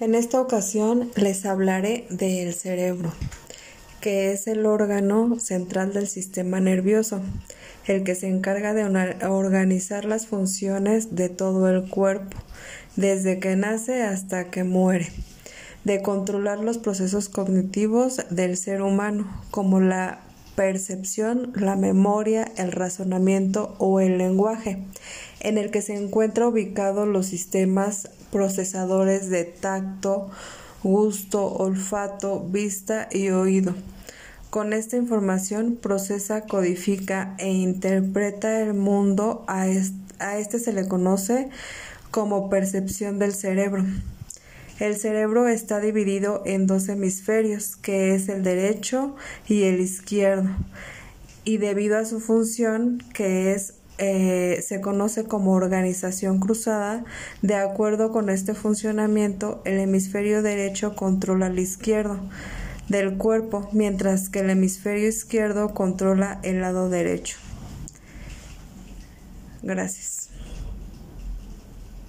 En esta ocasión les hablaré del cerebro, que es el órgano central del sistema nervioso, el que se encarga de organizar las funciones de todo el cuerpo, desde que nace hasta que muere, de controlar los procesos cognitivos del ser humano, como la percepción, la memoria, el razonamiento o el lenguaje, en el que se encuentran ubicados los sistemas procesadores de tacto, gusto, olfato, vista y oído. Con esta información procesa, codifica e interpreta el mundo. A, este se le conoce como percepción del cerebro. El cerebro está dividido en dos hemisferios, que es el derecho y el izquierdo, y debido a su función, que es eh, se conoce como organización cruzada. De acuerdo con este funcionamiento, el hemisferio derecho controla el izquierdo del cuerpo, mientras que el hemisferio izquierdo controla el lado derecho. Gracias.